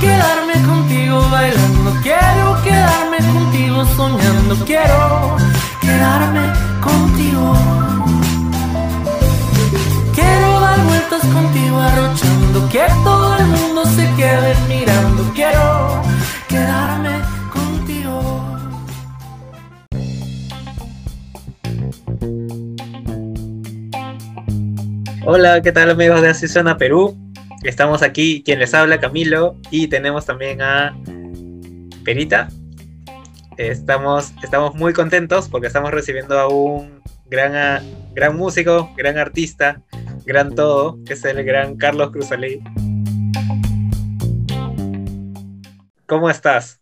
quedarme contigo bailando, quiero quedarme contigo soñando, quiero quedarme contigo. Quiero dar vueltas contigo arrochando, que todo el mundo se quede mirando, quiero quedarme contigo. Hola, ¿qué tal amigos de Así Suena Perú? Estamos aquí, quien les habla, Camilo, y tenemos también a Perita. Estamos, estamos muy contentos porque estamos recibiendo a un gran, gran músico, gran artista, gran todo, que es el gran Carlos Cruzalí. ¿Cómo estás?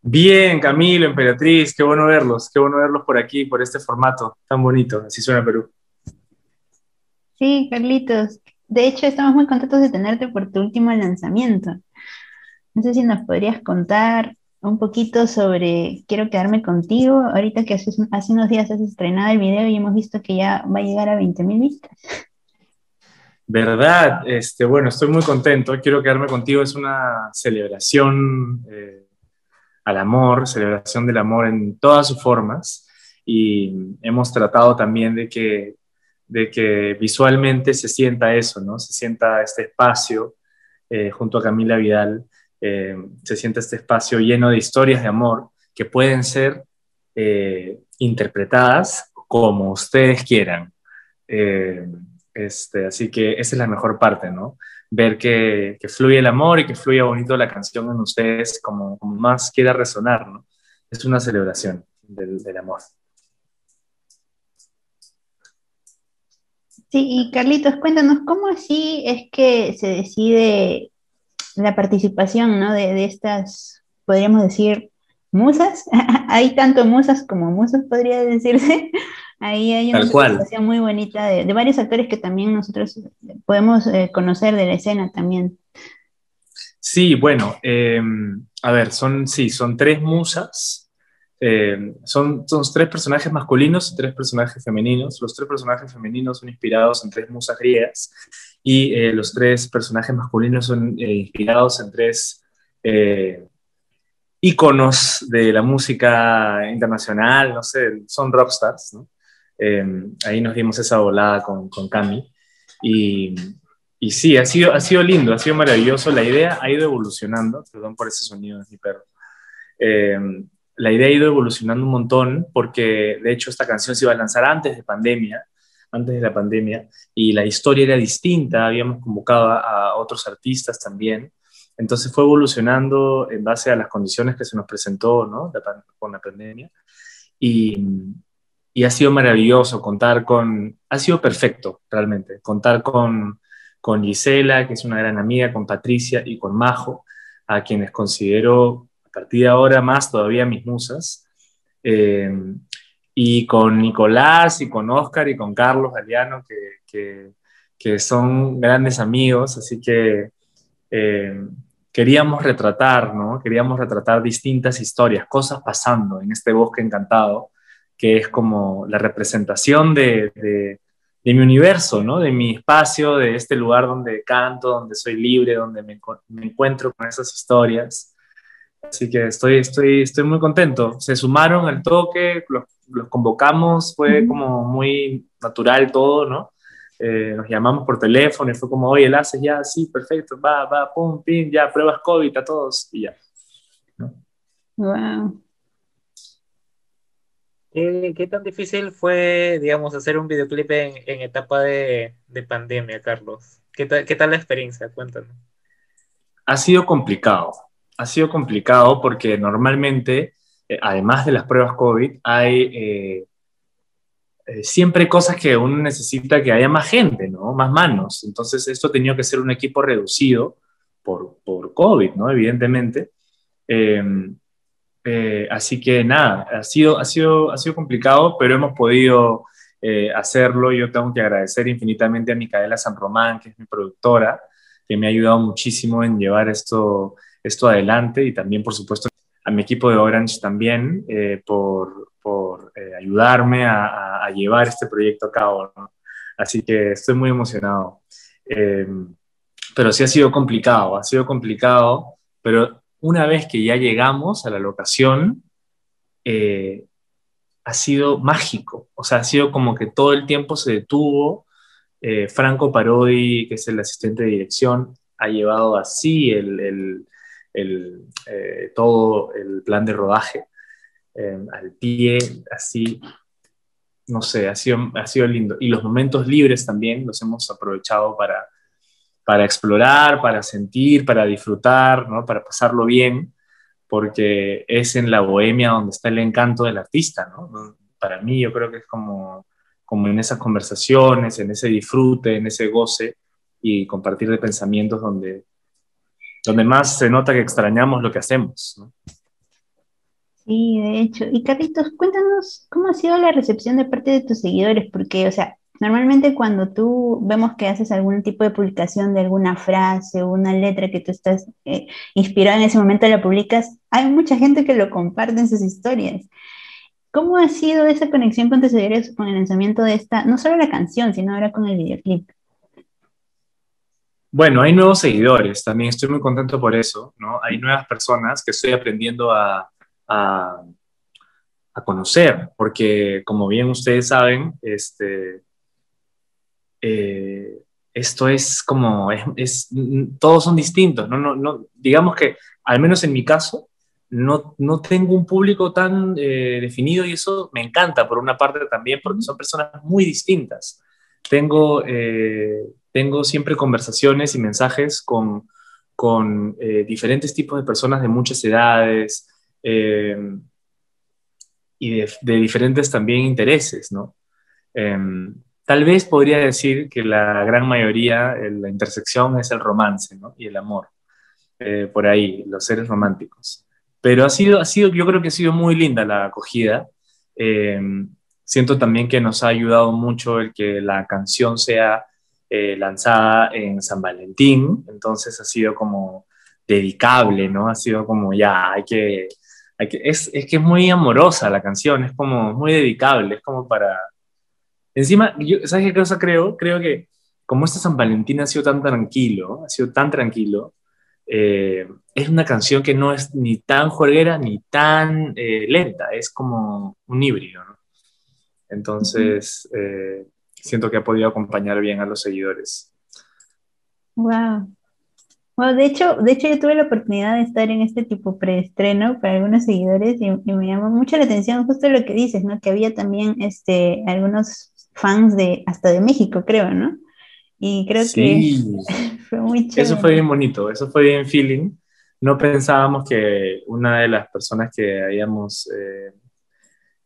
Bien, Camilo, Emperatriz, qué bueno verlos, qué bueno verlos por aquí, por este formato tan bonito, así suena Perú. Sí, Carlitos. De hecho, estamos muy contentos de tenerte por tu último lanzamiento. No sé si nos podrías contar un poquito sobre Quiero quedarme contigo. Ahorita que hace, hace unos días has estrenado el video y hemos visto que ya va a llegar a 20.000 vistas. Verdad, este, bueno, estoy muy contento. Quiero quedarme contigo. Es una celebración eh, al amor, celebración del amor en todas sus formas. Y hemos tratado también de que de que visualmente se sienta eso, ¿no? Se sienta este espacio eh, junto a Camila Vidal, eh, se sienta este espacio lleno de historias de amor que pueden ser eh, interpretadas como ustedes quieran. Este, así que esa es la mejor parte, ¿no? Ver que, fluye el amor y que fluye bonito la canción en ustedes como, más quiera resonar, ¿no? Es una celebración del amor. Sí, y Carlitos, cuéntanos, ¿cómo así es que se decide la participación ¿no? de, estas, podríamos decir, musas? hay tanto musas como musas, podría decirse. Ahí hay una participación muy bonita de, varios actores que también nosotros podemos eh, conocer de la escena también. Sí, bueno, em, a ver, son, sí, son tres musas eh, son, son tres personajes masculinos y tres personajes femeninos. Los tres personajes femeninos son inspirados en tres musas griegas y eh, los tres personajes masculinos son eh, inspirados en tres íconos de la música internacional, no sé, son rockstars. ¿no? ahí nos dimos esa volada con, con Cami. Y, y sí, ha sido, ha sido lindo, ha sido maravilloso. La idea ha ido evolucionando. Perdón por ese sonido, es mi perro la idea ha ido evolucionando un montón porque de hecho esta canción se iba a lanzar antes de pandemia, antes de la pandemia, y la historia era distinta, habíamos convocado a, otros artistas también, entonces fue evolucionando en base a las condiciones que se nos presentó con la pandemia, y, y, ha sido maravilloso contar con, ha sido perfecto realmente, contar con, con Gisela, que es una gran amiga, con Patricia y con Majo, a quienes considero partir de ahora más todavía mis musas. Eh, y con Nicolás y con Oscar y con Carlos Galeano, que, que, son grandes amigos, así que eh, queríamos retratar, ¿no? Queríamos retratar distintas historias, cosas pasando en este bosque encantado, que es como la representación de, de, mi universo, ¿no? De mi espacio, de este lugar donde canto, donde soy libre, donde me, me encuentro con esas historias. Así que estoy, estoy, estoy muy contento. Se sumaron al toque, los, convocamos, fue como muy natural todo, ¿no? Eh, nos llamamos por teléfono y fue como, oye, el haces ya, sí, perfecto, va, va, pum, pim, ya, pruebas COVID a todos y ya. Wow. ¿Qué, tan difícil fue, digamos, hacer un videoclip en, en etapa de, de, pandemia, Carlos? ¿Qué, ¿Qué tal la experiencia? Cuéntanos. Ha sido complicado ha sido complicado porque normalmente, eh, además de las pruebas COVID, hay eh, eh, siempre cosas que uno necesita que haya más gente, ¿no? Más manos. Entonces, esto tenido que ser un equipo reducido por, por COVID, ¿no? Evidentemente. Em, así que nada, ha sido, ha, sido, ha sido complicado, pero hemos podido hacerlo. Yo tengo que agradecer infinitamente a Micaela San Román, que es mi productora, que me ha ayudado muchísimo en llevar esto, esto adelante y también, por supuesto, a mi equipo de Orange también eh, por, por eh, ayudarme a, llevar este proyecto a cabo. Así que estoy muy emocionado. Eh, pero sí ha sido complicado, ha sido complicado, pero una vez que ya llegamos a la locación, eh, ha sido mágico, o sea, ha sido como que todo el tiempo se detuvo. Franco Parodi, que es el asistente de dirección, ha llevado así el, eh, todo el plan de rodaje al pie, así, no sé, ha sido, ha sido lindo. Y los momentos libres también los hemos aprovechado para, para explorar, para sentir, para disfrutar, ¿no? para pasarlo bien, porque es en la bohemia donde está el encanto del artista. ¿no? Para mí yo creo que es como, como en esas conversaciones, en ese disfrute, en ese goce y compartir de pensamientos donde, donde más se nota que extrañamos lo que hacemos. ¿no? Sí, de hecho. Y Carlitos, cuéntanos cómo ha sido la recepción de parte de tus seguidores, porque, o sea, normalmente cuando tú vemos que haces algún tipo de publicación de alguna frase o una letra que tú estás eh, inspirado en ese momento la publicas, hay mucha gente que lo comparte en sus historias. ¿Cómo ha sido esa conexión con tus seguidores con el lanzamiento de esta, no solo la canción, sino ahora con el videoclip? Bueno, hay nuevos seguidores, también estoy muy contento por eso, ¿no? Hay nuevas personas que estoy aprendiendo a, a, conocer, porque como bien ustedes saben, este, eh, esto es como, es, todos son distintos, ¿no? No, no, digamos que, al menos en mi caso, no, no tengo un público tan eh, definido y eso me encanta por una parte también, porque son personas muy distintas. Tengo, eh, tengo siempre conversaciones y mensajes con, con diferentes tipos de personas de muchas edades, eh, y de, diferentes también intereses, ¿no? Em, tal vez podría decir que la gran mayoría, la intersección es el romance, ¿no? Y el amor, eh, por ahí, los seres románticos. Pero ha sido, ha sido, yo creo que ha sido muy linda la acogida. Em, siento también que nos ha ayudado mucho el que la canción sea eh, lanzada en San Valentín, entonces ha sido como dedicable, ¿no? Ha sido como ya, hay que es, es, que es muy amorosa la canción, es como muy dedicable, es como para... Encima, yo, ¿sabes qué cosa creo? Creo que como este San Valentín ha sido tan tranquilo, ha sido tan tranquilo, eh, es una canción que no es ni tan jueguera ni tan eh, lenta, es como un híbrido, ¿no? Entonces, eh, siento que ha podido acompañar bien a los seguidores. Wow, bueno, de hecho, de hecho yo tuve la oportunidad de estar en este tipo preestreno para algunos seguidores y, me llamó mucho la atención justo lo que dices, ¿no? Que había también este, algunos fans de hasta de México, creo, ¿no? Y creo que fue muy chévere. Eso fue bien bonito, eso fue bien feeling. No pensábamos que una de las personas que habíamos, eh,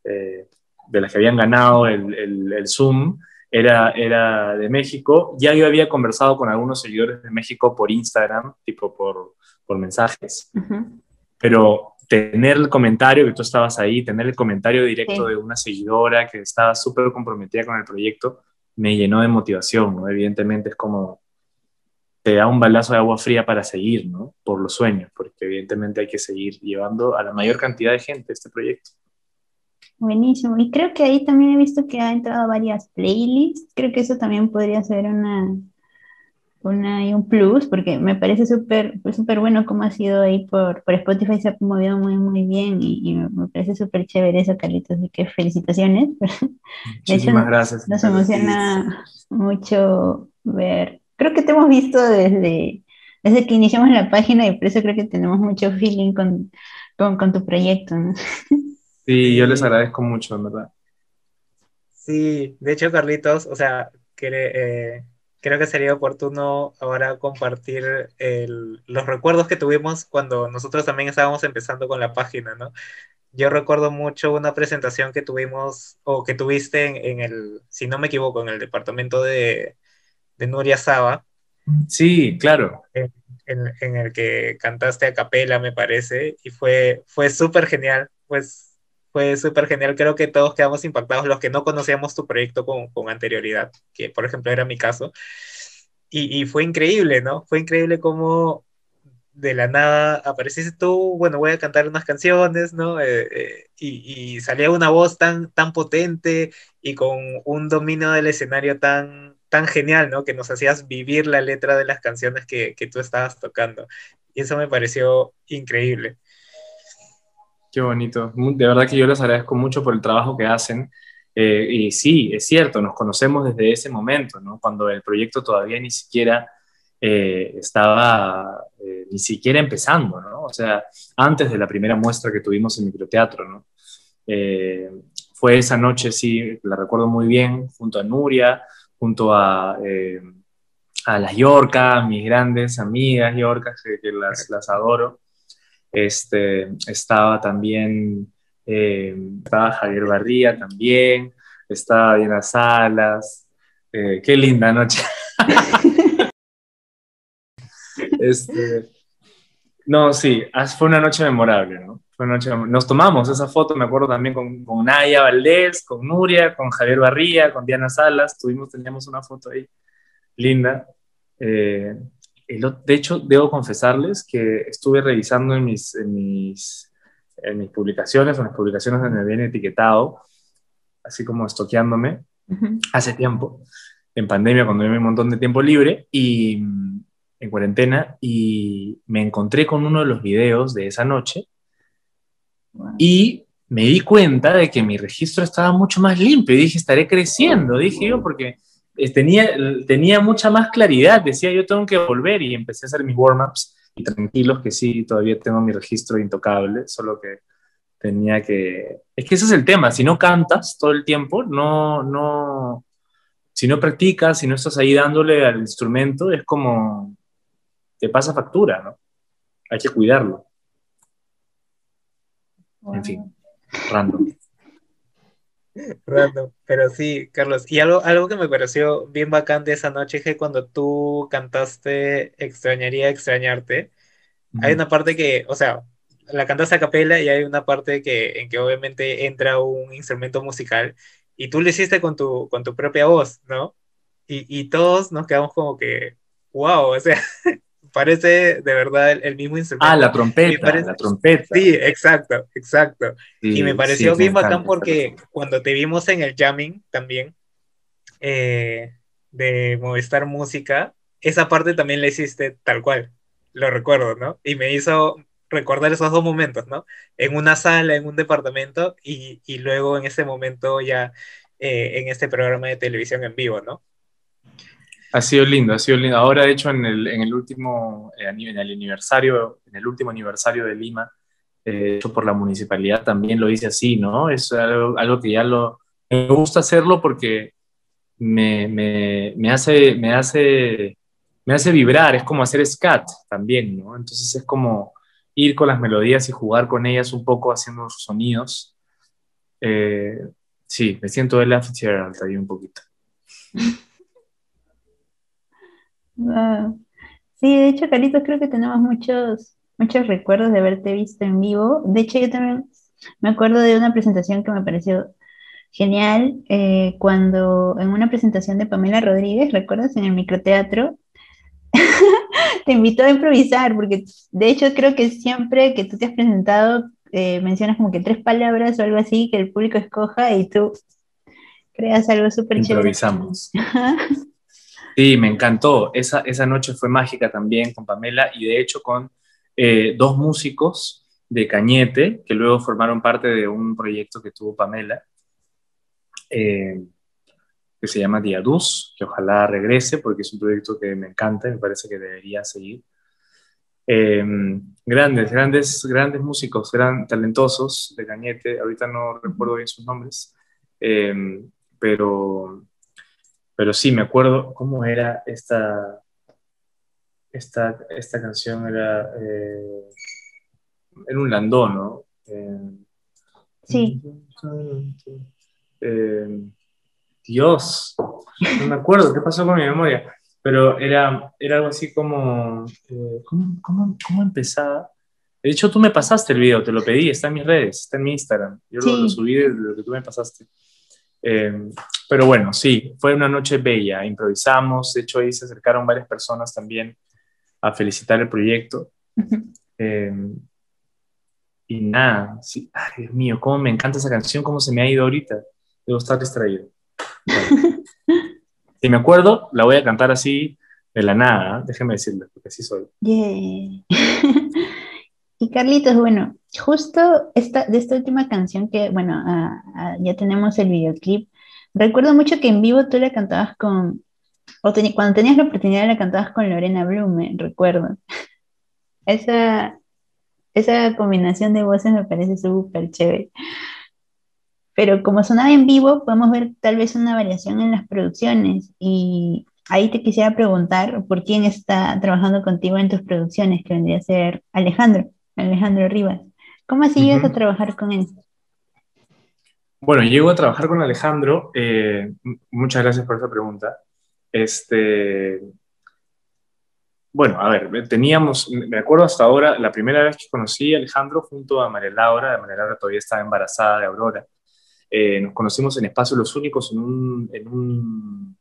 eh, de las que habían ganado el, el, el Zoom, era, era de México. Ya yo había conversado con algunos seguidores de México por Instagram, tipo por, por mensajes, pero tener el comentario que tú estabas ahí, tener el comentario directo de una seguidora que estaba súper comprometida con el proyecto, me llenó de motivación, ¿no? Evidentemente es como te da un balazo de agua fría para seguir, ¿no? Por los sueños, porque evidentemente hay que seguir llevando a la mayor cantidad de gente este proyecto. Buenísimo. Y creo que ahí también he visto que ha entrado varias playlists. Creo que eso también podría ser una, una y un plus, porque me parece súper pues, súper bueno cómo ha sido ahí por, por Spotify, se ha movido muy, muy bien y, me parece súper chévere eso, Carlitos. Así que felicitaciones. Muchísimas gracias. Nos emociona mucho ver. Creo que te hemos visto desde, desde que iniciamos la página y por eso creo que tenemos mucho feeling con, con, con tu proyecto. ¿no? Sí, yo les agradezco mucho, en verdad. Sí, de hecho, Carlitos, o sea, eh, creo que sería oportuno ahora compartir los recuerdos que tuvimos cuando nosotros también estábamos empezando con la página, ¿no? Yo recuerdo mucho una presentación que tuvimos, o que tuviste en, el, si no me equivoco, en el departamento de, Nuria Saba. Sí, claro. En, en, el que cantaste a capela, me parece, y fue, fue súper genial. Pues fue súper genial. Creo que todos quedamos impactados, los que no conocíamos tu proyecto con, con anterioridad, que por ejemplo era mi caso. Y, y, fue increíble, ¿no? Fue increíble cómo de la nada apareciste tú, bueno, voy a cantar unas canciones, ¿no? Eh, eh, y, y, salía una voz tan, tan potente y con un dominio del escenario tan, tan genial, ¿no? Que nos hacías vivir la letra de las canciones que, que tú estabas tocando. Y eso me pareció increíble. Qué bonito. De verdad que yo les agradezco mucho por el trabajo que hacen. Eh, y sí, es cierto, nos conocemos desde ese momento, ¿no? Cuando el proyecto todavía ni siquiera eh, estaba eh, ni siquiera empezando, ¿no? O sea, antes de la primera muestra que tuvimos en microteatro, ¿no? fue esa noche, sí, la recuerdo muy bien, junto a Nuria, junto a, a las Yorcas, mis grandes amigas Yorcas, que, las, las adoro. Este, estaba también, eh, estaba Javier Barría también, estaba Diana Salas. Eh, qué linda noche. este, no, sí, fue una noche memorable, ¿no? Fue una noche, nos tomamos esa foto, me acuerdo también con, con Naya Valdés, con Nuria, con Javier Barría, con Diana Salas, tuvimos, teníamos una foto ahí linda. Eh, de hecho, debo confesarles que estuve revisando en mis, en mis, en mis publicaciones, en las publicaciones donde me viene etiquetado, así como estoqueándome, hace tiempo, en pandemia, cuando tuve un montón de tiempo libre y mm, en cuarentena, y me encontré con uno de los videos de esa noche y me di cuenta de que mi registro estaba mucho más limpio y dije, estaré creciendo, dije yo, porque tenía, tenía mucha más claridad, decía yo tengo que volver y empecé a hacer mis warm-ups y tranquilos que sí, todavía tengo mi registro intocable, solo que tenía que... Es que ese es el tema, si no cantas todo el tiempo, no, no, si no practicas, si no estás ahí dándole al instrumento, es como, te pasa factura, ¿no? Hay que cuidarlo. En fin, random. Random, pero sí, Carlos. Y algo, algo que me pareció bien bacán de esa noche es que cuando tú cantaste Extrañaría extrañarte, hay una parte que, o sea, la cantaste a capela y hay una parte que, en que obviamente entra un instrumento musical y tú lo hiciste con tu, con tu propia voz, ¿no? Y, y todos nos quedamos como que, wow, o sea, parece de verdad el, mismo instrumento. Ah, la trompeta, la trompeta. Sí, exacto, exacto. y me pareció bien bacán porque cuando te vimos en el jamming también eh, de Movistar Música, esa parte también la hiciste tal cual, lo recuerdo, ¿no? Y me hizo recordar esos dos momentos, ¿no? En una sala, en un departamento y, y luego en ese momento ya eh, en este programa de televisión en vivo, ¿no? Ha sido lindo, ha sido lindo. Ahora, de hecho, en el, en el último, eh, en el aniversario, en el último aniversario de Lima, eh, hecho por la municipalidad, también lo hice así, ¿no? Es algo, algo que ya lo, me gusta hacerlo porque me, me, me, hace, me, hace, me hace vibrar, es como hacer scat también, ¿no? Entonces es como ir con las melodías y jugar con ellas un poco haciendo sonidos. Eh, sí, me siento de la Fitzgerald ahí un poquito. Sí, de hecho, Carlitos, creo que tenemos muchos, muchos recuerdos de haberte visto en vivo. De hecho, yo también me acuerdo de una presentación que me pareció genial, eh, cuando en una presentación de Pamela Rodríguez, ¿recuerdas? En el microteatro, te invitó a improvisar, porque de hecho creo que siempre que tú te has presentado, eh, mencionas como que tres palabras o algo así que el público escoja y tú creas algo súper chévere. Improvisamos. Sí, me encantó. Esa, esa noche fue mágica también con Pamela y de hecho con eh, dos músicos de Cañete que luego formaron parte de un proyecto que tuvo Pamela eh, que se llama Diaduz, que ojalá regrese porque es un proyecto que me encanta y me parece que debería seguir. Eh, grandes, grandes, grandes músicos, gran, talentosos de Cañete, ahorita no recuerdo bien sus nombres, pero pero sí, me acuerdo cómo era esta, esta, esta canción, era, eh, era un landón, ¿no? Eh, sí. Eh, Dios, no me acuerdo qué pasó con mi memoria, pero era, era algo así como, ¿cómo, cómo, cómo, empezaba? De hecho, tú me pasaste el video, te lo pedí, está en mis redes, está en mi Instagram. Yo lo, lo, subí de lo que tú me pasaste. Eh, pero bueno, sí, fue una noche bella, improvisamos, de hecho ahí se acercaron varias personas también a felicitar el proyecto. Eh, y nada, sí, ay Dios mío, cómo me encanta esa canción, cómo se me ha ido ahorita. Debo estar distraído. Si me acuerdo, la voy a cantar así de la nada, ¿eh? déjeme decirles, porque así soy. Yeah. y Carlitos, bueno, justo esta, de esta última canción que, bueno, ah, ah, ya tenemos el videoclip, recuerdo mucho que en vivo tú la cantabas con, o cuando tenías la oportunidad la cantabas con Lorena Blume, recuerdo. Esa, esa combinación de voces me parece súper chévere. Pero como sonaba en vivo, podemos ver tal vez una variación en las producciones. Y ahí te quisiera preguntar por quién está trabajando contigo en tus producciones, que vendría a ser Alejandro, Alejandro Rivas. ¿Cómo así llegas a trabajar con él? Bueno, llego a trabajar con Alejandro. eh, muchas gracias por esa pregunta. Este, bueno, a ver, teníamos, me acuerdo hasta ahora, la primera vez que conocí a Alejandro junto a María Laura, María Laura todavía estaba embarazada de Aurora. Eh, nos conocimos en Espacio Los Únicos en un, en un,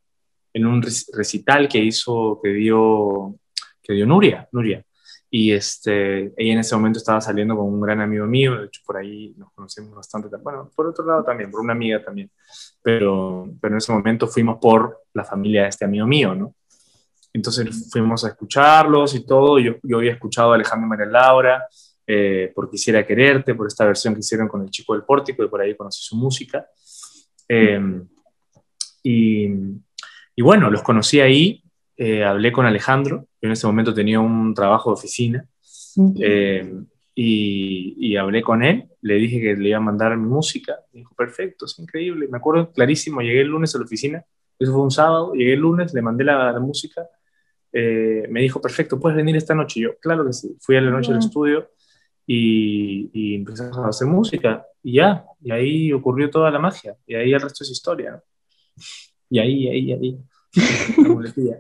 en un rec- recital que hizo, que dio, que dio Nuria, Nuria. Y este, ella en ese momento estaba saliendo con un gran amigo mío, de hecho por ahí nos conocimos bastante, bueno, por otro lado también, por una amiga también, pero, pero en ese momento fuimos por la familia de este amigo mío, ¿no? Entonces fuimos a escucharlos y todo, yo, yo había escuchado a Alejandro María Laura, eh, por Quisiera Quererte, por esta versión que hicieron con el chico del pórtico, y por ahí conocí su música. Eh, y, y bueno, los conocí ahí, eh, hablé con Alejandro, yo en ese momento tenía un trabajo de oficina, eh, y, y hablé con él, le dije que le iba a mandar mi música, me dijo, perfecto, es increíble, me acuerdo clarísimo, llegué el lunes a la oficina, eso fue un sábado, llegué el lunes, le mandé la, la música, eh, me dijo, perfecto, puedes venir esta noche, yo, claro que sí, fui a la noche al estudio y, y empezamos a hacer música, y ya, y ahí ocurrió toda la magia, y ahí el resto es historia, ¿no? y ahí, ahí, ahí, la.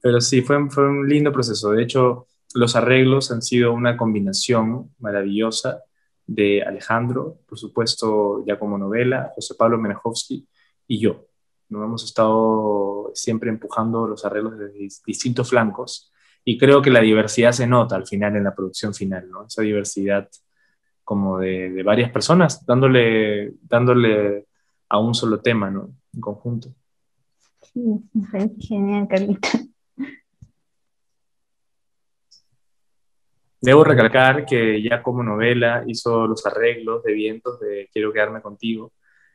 Pero sí, fue, fue un lindo proceso. De hecho, los arreglos han sido una combinación maravillosa de Alejandro, por supuesto, ya como novela, José Pablo Menajowski y yo. Nos hemos estado siempre empujando los arreglos desde dis- distintos flancos y creo que la diversidad se nota al final en la producción final, ¿no? Esa diversidad como de, de varias personas dándole, dándole a un solo tema, ¿no? En conjunto. Sí, genial, Carlitos. Debo recalcar que ya como novela hizo los arreglos de vientos de Quiero quedarme contigo,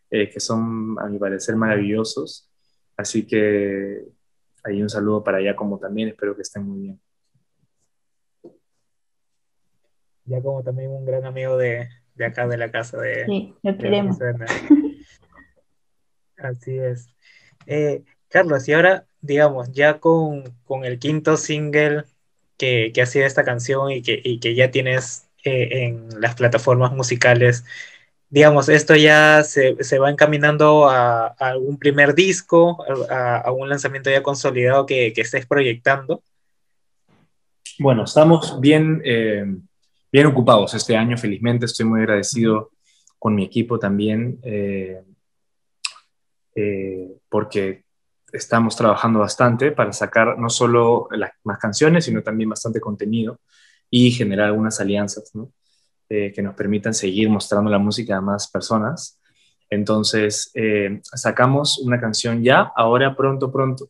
eh, que son a mi parecer maravillosos. Así que hay un saludo para allá como también, espero que estén muy bien. Ya como también un gran amigo de, de acá de la casa de, Sí, lo queremos. Así es. Eh, Carlos, y ahora, digamos, ya con, con el quinto single que, que ha sido esta canción y que, y que ya tienes eh, en las plataformas musicales, digamos, esto ya se, se va encaminando a, a algún primer disco, a, a un lanzamiento ya consolidado que, que estés proyectando. Bueno, estamos bien, eh, bien ocupados este año, felizmente. Estoy muy agradecido con mi equipo también, eh, eh, porque estamos trabajando bastante para sacar no solo las más canciones, sino también bastante contenido y generar algunas alianzas eh, que nos permitan seguir mostrando la música a más personas. Entonces, eh, sacamos una canción ya, ahora pronto, pronto.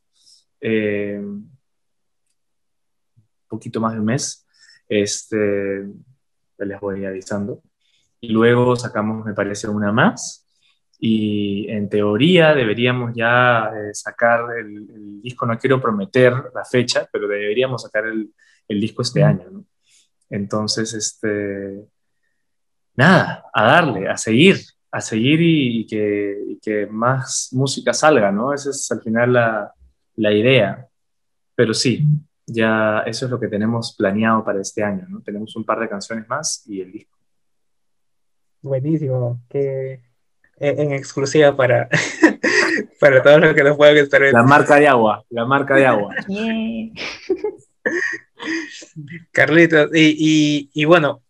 Eh, poquito más de un mes. Este, les voy avisando. Y luego sacamos, me parece, una más. Y en teoría deberíamos ya eh, sacar el, el, disco, no quiero prometer la fecha, pero deberíamos sacar el, el disco este año. ¿no? Entonces, este, nada, a darle, a seguir, a seguir y, y, que, y que, más música salga, ¿no? Esa es al final la, la idea. Pero sí, ya eso es lo que tenemos planeado para este año, ¿no? Tenemos un par de canciones más y el disco. Buenísimo, que en exclusiva para, para todos los que nos puedan estar viendo. La marca de agua, la marca de agua. Yeah. Carlitos, y, y, y, bueno,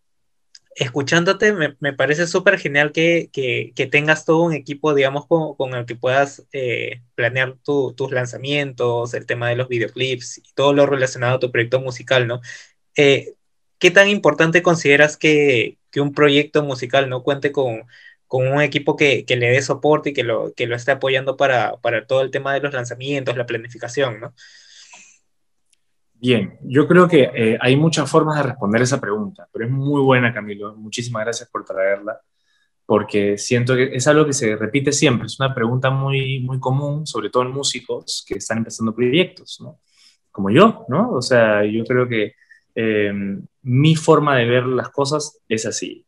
escuchándote me, me parece súper genial que, que, que, tengas todo un equipo, digamos, con, con el que puedas eh, planear tu, tus lanzamientos, el tema de los videoclips y todo lo relacionado a tu proyecto musical, ¿no? Eh, ¿Qué tan importante consideras que, que, un proyecto musical no cuente con, con un equipo que, que, le dé soporte y que lo, que lo esté apoyando para, para todo el tema de los lanzamientos, la planificación, ¿no? Bien, yo creo que eh, hay muchas formas de responder esa pregunta, pero es muy buena, Camilo. Muchísimas gracias por traerla, porque siento que es algo que se repite siempre. Es una pregunta muy, muy común, sobre todo en músicos que están empezando proyectos, ¿no? Como yo, ¿no? O sea, yo creo que eh, mi forma de ver las cosas es así.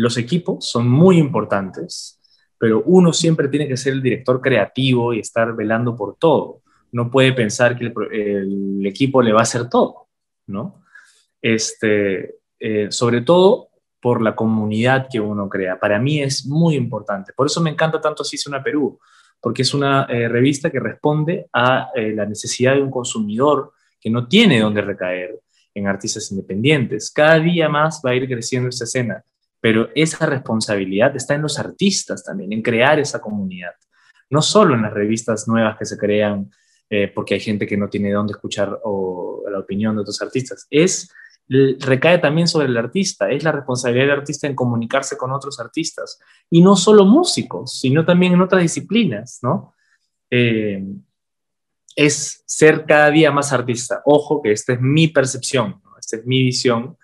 Los equipos son muy importantes, pero uno siempre tiene que ser el director creativo y estar velando por todo no puede pensar que el, equipo le va a hacer todo, ¿no? Este, eh, sobre todo por la comunidad que uno crea. Para mí es muy importante. Por eso me encanta tanto Así una Perú, porque es una eh, revista que responde a eh, la necesidad de un consumidor que no tiene dónde recaer en artistas independientes. Cada día más va a ir creciendo esta escena, pero esa responsabilidad está en los artistas también, en crear esa comunidad. No solo en las revistas nuevas que se crean eh, porque hay gente que no tiene dónde escuchar la opinión de otros artistas. Es, recae también sobre el artista, es la responsabilidad del artista en comunicarse con otros artistas, y no solo músicos, sino también en otras disciplinas, ¿no? Eh, es ser cada día más artista. Ojo que esta es mi percepción, esta es mi visión,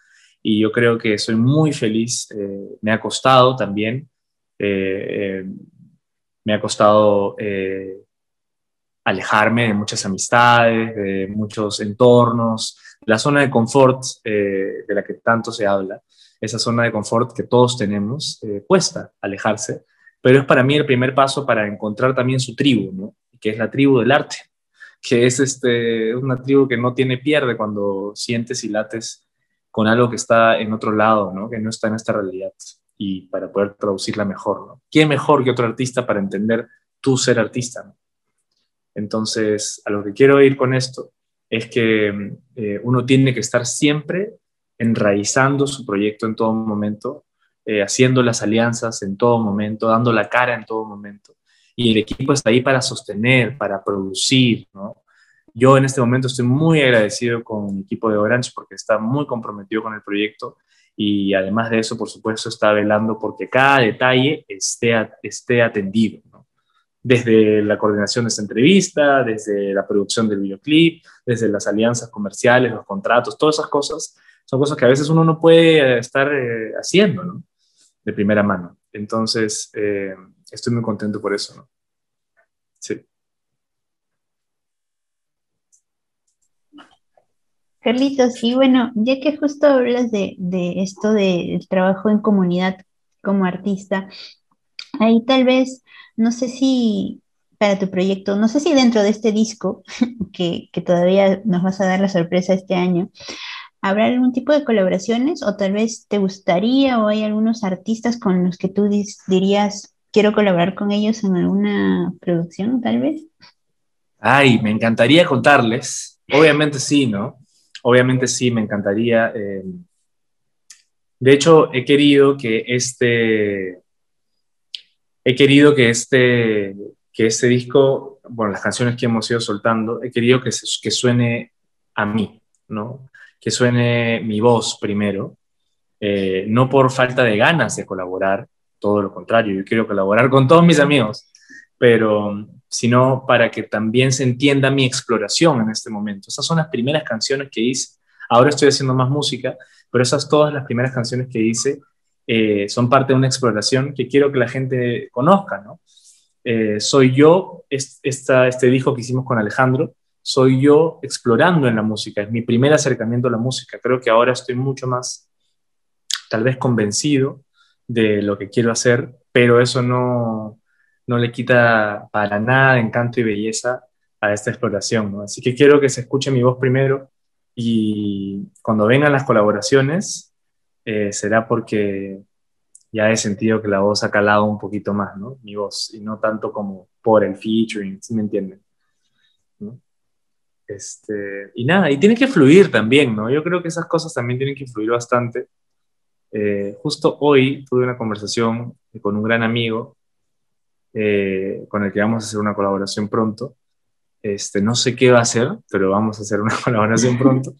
y yo creo que soy muy feliz, eh, me ha costado también, me ha costado alejarme de muchas amistades, de muchos entornos, la zona de confort eh, de la que tanto se habla, esa zona de confort que todos tenemos, eh, cuesta alejarse, pero es para mí el primer paso para encontrar también su tribu, ¿no? que es la tribu del arte, que es este, una tribu que no tiene pierde cuando sientes y lates con algo que está en otro lado, ¿no? que no está en esta realidad, y para poder traducirla mejor. ¿no? ¿Quién mejor que otro artista para entender tu ser artista? ¿no? Entonces, a lo que quiero ir con esto es que eh, uno tiene que estar siempre enraizando su proyecto en todo momento, eh, haciendo las alianzas en todo momento, dando la cara en todo momento. Y el equipo está ahí para sostener, para producir, Yo en este momento estoy muy agradecido con mi equipo de Orange porque está muy comprometido con el proyecto y además de eso, por supuesto, está velando porque cada detalle esté, esté atendido desde la coordinación de esta entrevista, desde la producción del videoclip, desde las alianzas comerciales, los contratos, todas esas cosas, son cosas que a veces uno no puede estar eh, haciendo, ¿no? De primera mano. Entonces, eh, estoy muy contento por eso, ¿no? Sí. Carlitos, y bueno, ya que justo hablas de, de esto del trabajo en comunidad como artista, ahí tal vez no sé si para tu proyecto, no sé si dentro de este disco, que, todavía nos vas a dar la sorpresa este año, ¿habrá algún tipo de colaboraciones o tal vez te gustaría o hay algunos artistas con los que tú dirías, quiero colaborar con ellos en alguna producción, tal vez? Ay, me encantaría contarles. Obviamente sí, ¿no? Obviamente sí, me encantaría. Eh, de hecho, he querido que este, he querido que este, que este disco, bueno, las canciones que hemos ido soltando, he querido que, que suene a mí, ¿no? Que suene mi voz primero, eh, no por falta de ganas de colaborar, todo lo contrario, yo quiero colaborar con todos mis amigos, pero sino para que también se entienda mi exploración en este momento. Esas son las primeras canciones que hice. Ahora estoy haciendo más música, pero esas todas las primeras canciones que hice eh, son parte de una exploración que quiero que la gente conozca, ¿no? Eh, soy yo, este disco que hicimos con Alejandro, soy yo explorando en la música, es mi primer acercamiento a la música. Creo que ahora estoy mucho más, tal vez, convencido de lo que quiero hacer, pero eso no, no le quita para nada encanto y belleza a esta exploración. ¿no? Así que quiero que se escuche mi voz primero y cuando vengan las colaboraciones, eh, será porque ya he sentido que la voz ha calado un poquito más, ¿no? Mi voz, y no tanto como por el featuring, ¿sí me entienden? Este, y nada, y tiene que fluir también, ¿no? Yo creo que esas cosas también tienen que fluir bastante. Eh, justo hoy tuve una conversación con un gran amigo eh, con el que vamos a hacer una colaboración pronto. Este, no sé qué va a hacer, pero vamos a hacer una colaboración pronto.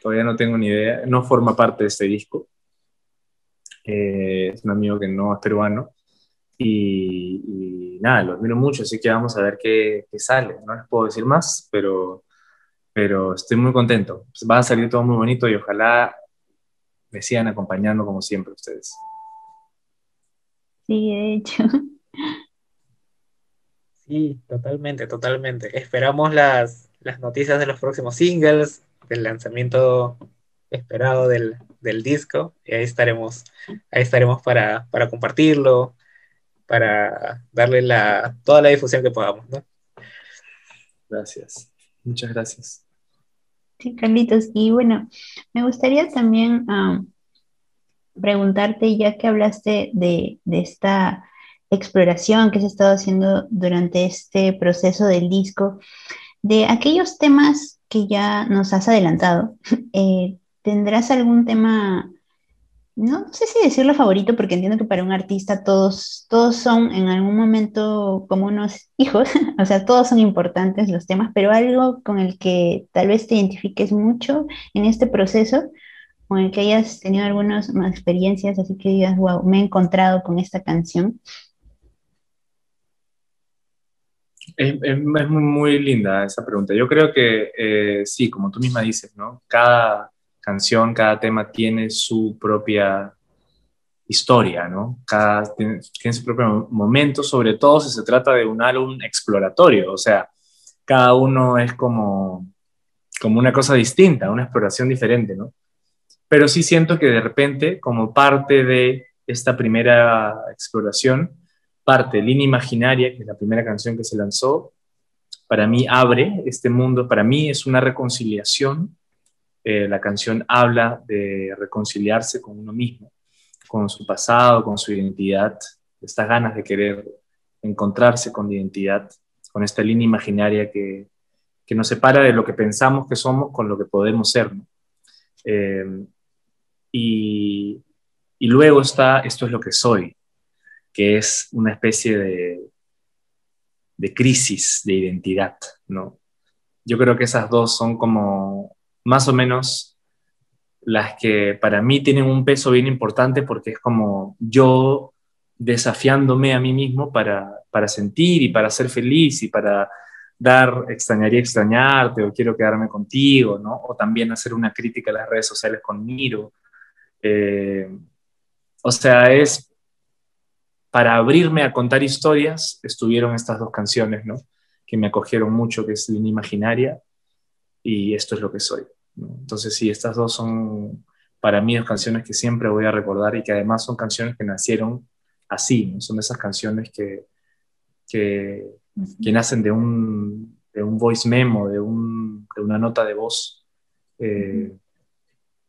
Todavía no tengo ni idea. No forma parte de este disco, es un amigo que no es peruano, Y, nada, lo admiro mucho, así que vamos a ver qué, qué, sale. No les puedo decir más, pero, pero estoy muy contento. Va a salir todo muy bonito y ojalá me sigan acompañando como siempre ustedes. Sí, de hecho. Sí, totalmente, totalmente. Esperamos las, las noticias de los próximos singles, del lanzamiento esperado del, del disco, y ahí estaremos, ahí estaremos para, para compartirlo, para darle la, toda la difusión que podamos, ¿no? Gracias, muchas gracias. Sí, Carlitos, y bueno, me gustaría también preguntarte, ya que hablaste de, de esta exploración que se estado haciendo durante este proceso del disco, de aquellos temas que ya nos has adelantado, eh, ¿tendrás algún tema, no sé si decirlo favorito, porque entiendo que para un artista todos, todos son en algún momento como unos hijos, o sea, todos son importantes los temas, pero algo con el que tal vez te identifiques mucho en este proceso? o en el que hayas tenido algunas experiencias, así que digas, wow, me he encontrado con esta canción. Es, muy, linda esa pregunta. Yo creo que eh, sí, como tú misma dices, ¿no? Cada canción, cada tema tiene su propia historia, ¿no? Cada tiene, su propio momento, sobre todo si se trata de un álbum exploratorio, o sea, cada uno es como, como una cosa distinta, una exploración diferente, ¿no? Pero sí siento que de repente, como parte de esta primera exploración, parte Línea Imaginaria, que es la primera canción que se lanzó, para mí abre este mundo, para mí es una reconciliación. Eh, la canción habla de reconciliarse con uno mismo, con su pasado, con su identidad, estas ganas de querer encontrarse con la identidad, con esta línea imaginaria que, que nos separa de lo que pensamos que somos con lo que podemos ser. Eh, y, y luego está Esto es lo que soy, que es una especie de, de crisis de identidad, ¿no? Yo creo que esas dos son como más o menos las que para mí tienen un peso bien importante porque es como yo desafiándome a mí mismo para, para sentir y para ser feliz y para dar extrañaría extrañarte o quiero quedarme contigo, ¿no? O también hacer una crítica a las redes sociales con Miro. Eh, o sea, es para abrirme a contar historias, estuvieron estas dos canciones, ¿no? Que me acogieron mucho, que es Línea Imaginaria y Esto es lo que soy. Entonces, sí, estas dos son para mí dos canciones que siempre voy a recordar y que además son canciones que nacieron así, ¿no? Son esas canciones que, que, nacen de un, de un voice memo, de, un, de una nota de voz. Eh,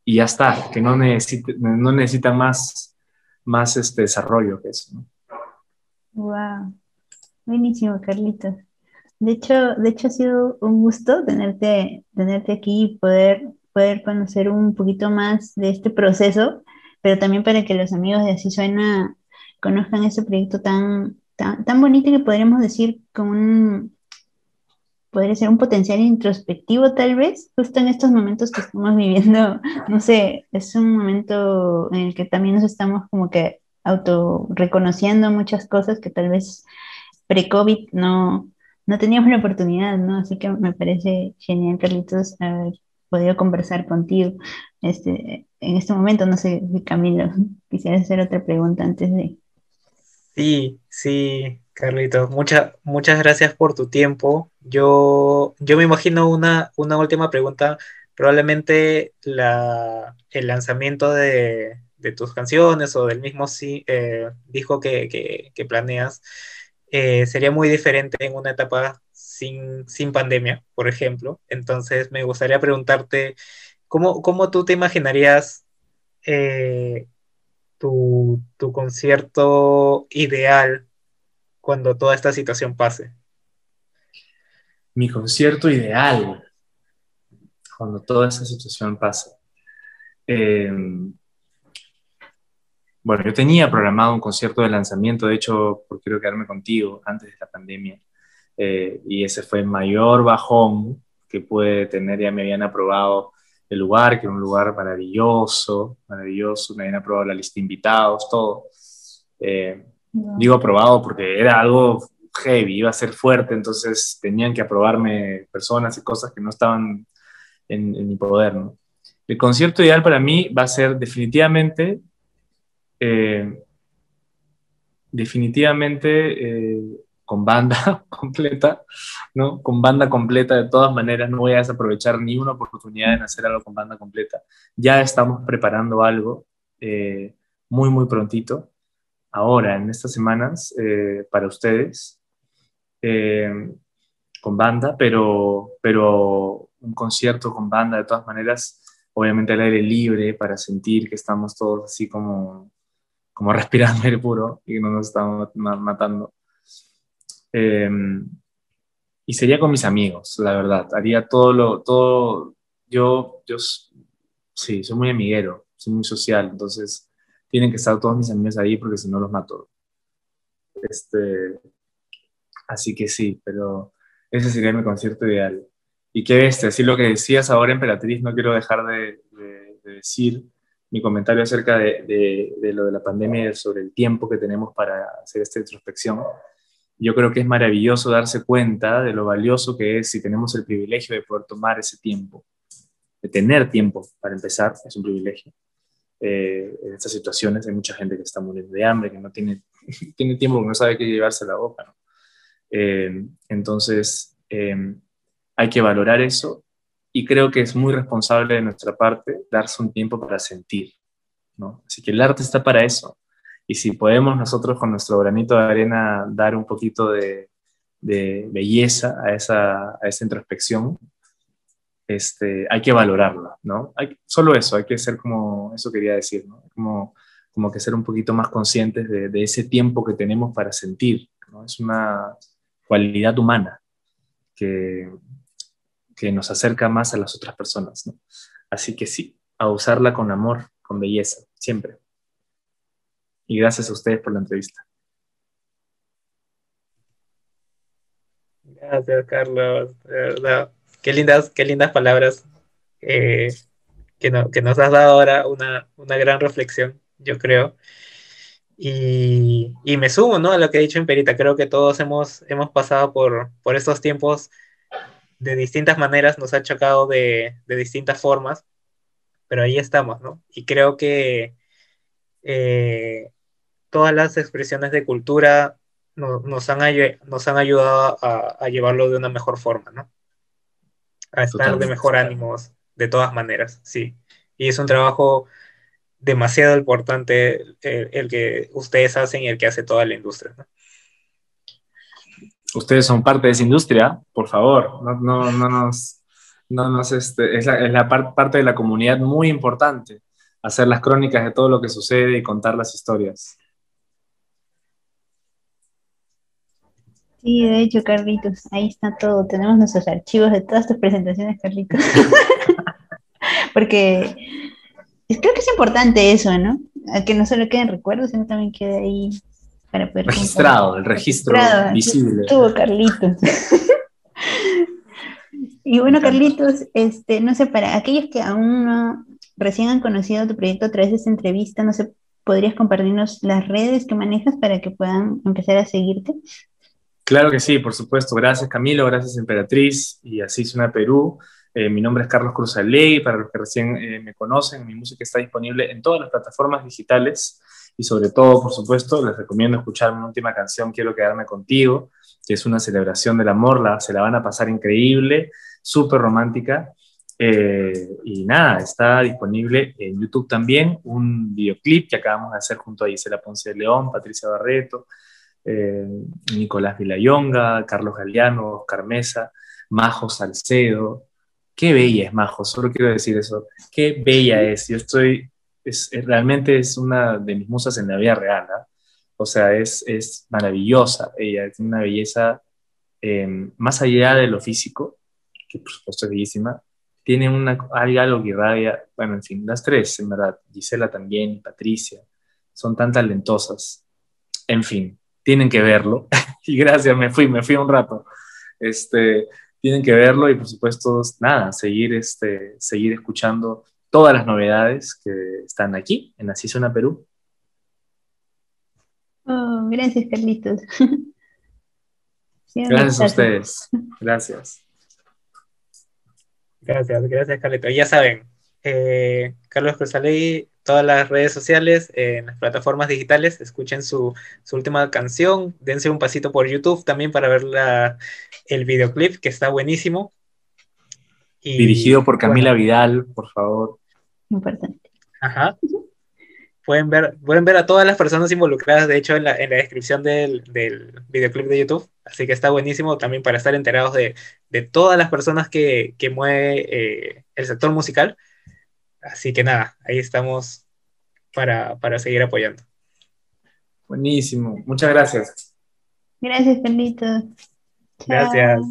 y ya está, que no, no necesitan más, más este desarrollo que eso. ¿no? Wow, buenísimo, Carlitos. De hecho, de hecho ha sido un gusto tenerte, tenerte aquí y poder, poder conocer un poquito más de este proceso, pero también para que los amigos de Así Suena conozcan este proyecto tan, tan, tan bonito que podríamos decir con un, podría ser un potencial introspectivo tal vez, justo en estos momentos que estamos viviendo, no sé, es un momento en el que también nos estamos como que auto reconociendo muchas cosas que tal vez pre-COVID no, no teníamos la oportunidad, ¿no? Así que me parece genial, Carlitos, haber podido conversar contigo este, en este momento. No sé, Camilo, quisiera hacer otra pregunta antes de... Sí, sí, Carlitos, muchas muchas gracias por tu tiempo. Yo, yo me imagino una, una última pregunta. Probablemente la, el lanzamiento de, de tus canciones o del mismo eh, disco que, planeas, eh, sería muy diferente en una etapa sin, pandemia, por ejemplo. Entonces me gustaría preguntarte, ¿cómo, cómo tú te imaginarías eh, tu, tu concierto ideal cuando toda esta situación pase? Mi concierto ideal, cuando toda esta situación pase. Eh, bueno, yo tenía programado un concierto de lanzamiento, de hecho, porque quiero quedarme contigo antes de la pandemia, eh, y ese fue el mayor bajón que puede tener, ya me habían aprobado el lugar, que era un lugar maravilloso, maravilloso, me habían aprobado la lista de invitados, todo. Eh, Digo aprobado porque era algo heavy, iba a ser fuerte, entonces tenían que aprobarme personas y cosas que no estaban en, mi poder. ¿no? El concierto ideal para mí va a ser definitivamente, eh, definitivamente eh, con banda completa, ¿no? Con banda completa, de todas maneras, no voy a desaprovechar ni una oportunidad en hacer algo con banda completa. Ya estamos preparando algo eh, muy, muy prontito, ahora, en estas semanas, para ustedes, con banda, pero, pero un concierto con banda de todas maneras, obviamente al aire libre para sentir que estamos todos así como, como respirando aire puro y no nos estamos matando. Em, y sería con mis amigos, la verdad. Haría todo lo, todo, yo, yo, sí, soy muy amiguero, soy muy social, entonces tienen que estar todos mis amigos ahí porque si no los mato. Este, así que sí, pero ese sería mi concierto ideal. Y qué este, así lo que decías ahora, Emperatriz, no quiero dejar de, decir mi comentario acerca de, de, lo de la pandemia y sobre el tiempo que tenemos para hacer esta introspección. Yo creo que es maravilloso darse cuenta de lo valioso que es si tenemos el privilegio de poder tomar ese tiempo, de tener tiempo para empezar, es un privilegio. Eh, en estas situaciones hay mucha gente que está muriendo de hambre, que no tiene, tiene tiempo, que no sabe qué llevarse a la boca. ¿no? Eh, entonces, eh, hay que valorar eso y creo que es muy responsable de nuestra parte darse un tiempo para sentir, ¿no? Así que el arte está para eso. Y si podemos nosotros con nuestro granito de arena dar un poquito de, belleza a esa, a esa introspección, este, hay que valorarla, ¿no? Hay, solo eso, hay que ser como, eso quería decir, ¿no? Como, como que ser un poquito más conscientes de, de ese tiempo que tenemos para sentir, ¿no? Es una cualidad humana que, que nos acerca más a las otras personas. ¿no? Así que sí, a usarla con amor, con belleza, siempre. Y gracias a ustedes por la entrevista. Gracias, Carlos. De. Qué lindas, qué lindas palabras eh, que, que, nos has dado ahora una, una gran reflexión, yo creo. Y, y, me sumo ¿no? a lo que ha dicho Imperita. Creo que todos hemos, hemos pasado por, por estos tiempos de distintas maneras, nos ha chocado de, de distintas formas, pero ahí estamos, ¿no? Y creo que eh, todas las expresiones de cultura nos, han, nos han ayudado a, llevarlo de una mejor forma, ¿no? A estar de mejor ánimos, de todas maneras, sí. Y es un trabajo demasiado importante el, el, que ustedes hacen y el que hace toda la industria, ¿no? Ustedes son parte de esa industria, por favor, no, no, no nos, no este, es la parte de la comunidad muy importante, hacer las crónicas de todo lo que sucede y contar las historias. Sí, de hecho, Carlitos, ahí está todo. Tenemos nuestros archivos de todas tus presentaciones, Carlitos. Porque creo que es importante eso, ¿no? Que no solo queden recuerdos, sino también quede ahí Registrado, el registro visible. Tuvo Carlitos. y bueno, Carlitos, este, no sé, para aquellos que aún no recién han conocido tu proyecto a través de esta entrevista, no sé, ¿podrías compartirnos las redes que manejas para que puedan empezar a seguirte? Claro que sí, por supuesto. Gracias Camilo, gracias Emperatriz y así suena Perú. Eh, mi nombre es Carlos Cruz Aley, para los que recién eh, me conocen, mi música está disponible en todas las plataformas digitales y sobre todo, por supuesto, les recomiendo escuchar mi última canción, Quiero quedarme contigo, que es una celebración del amor, la, se la van a pasar increíble, súper romántica. Eh, y nada, está disponible en YouTube también un videoclip que acabamos de hacer junto a Isela Ponce de León, Patricia Barreto, eh, Nicolás Vilayonga, Carlos Galeano, Oscar Mesa, Majo Salcedo. Qué bella es Majo, solo quiero decir eso. Qué bella es. Yo estoy es, realmente es una de mis musas en la vida real. ¿ah? O sea, es, es maravillosa. Ella tiene una belleza em, más allá de lo físico, que por supuesto es bellísima. Tiene una, algo que irradia, bueno, en fin, las tres, en verdad. Gisela también, Patricia, son tan talentosas. En fin, tienen que verlo. y gracias, me fui, me fui un rato. Este, tienen que verlo y por supuesto, nada, seguir, este, seguir escuchando todas las novedades que están aquí en Así Suena Perú. Oh, gracias, Carlitos. gracias a ustedes. Gracias. Gracias, gracias, Carlitos. Ya saben, eh, Carlos Cruzaley, todas las redes sociales, en las plataformas digitales, escuchen su, última canción, dense un pasito por YouTube también para ver el videoclip, que está buenísimo. Dirigido por Camila Vidal, por favor. Importante. Ajá. Pueden ver, pueden ver a todas las personas involucradas, de hecho, en la, descripción del, videoclip de YouTube. Así que está buenísimo también para estar enterados de, todas las personas que, que mueve eh, el sector musical. Así que nada, ahí estamos para, seguir apoyando. Buenísimo, muchas gracias. Gracias, Felipe. Gracias.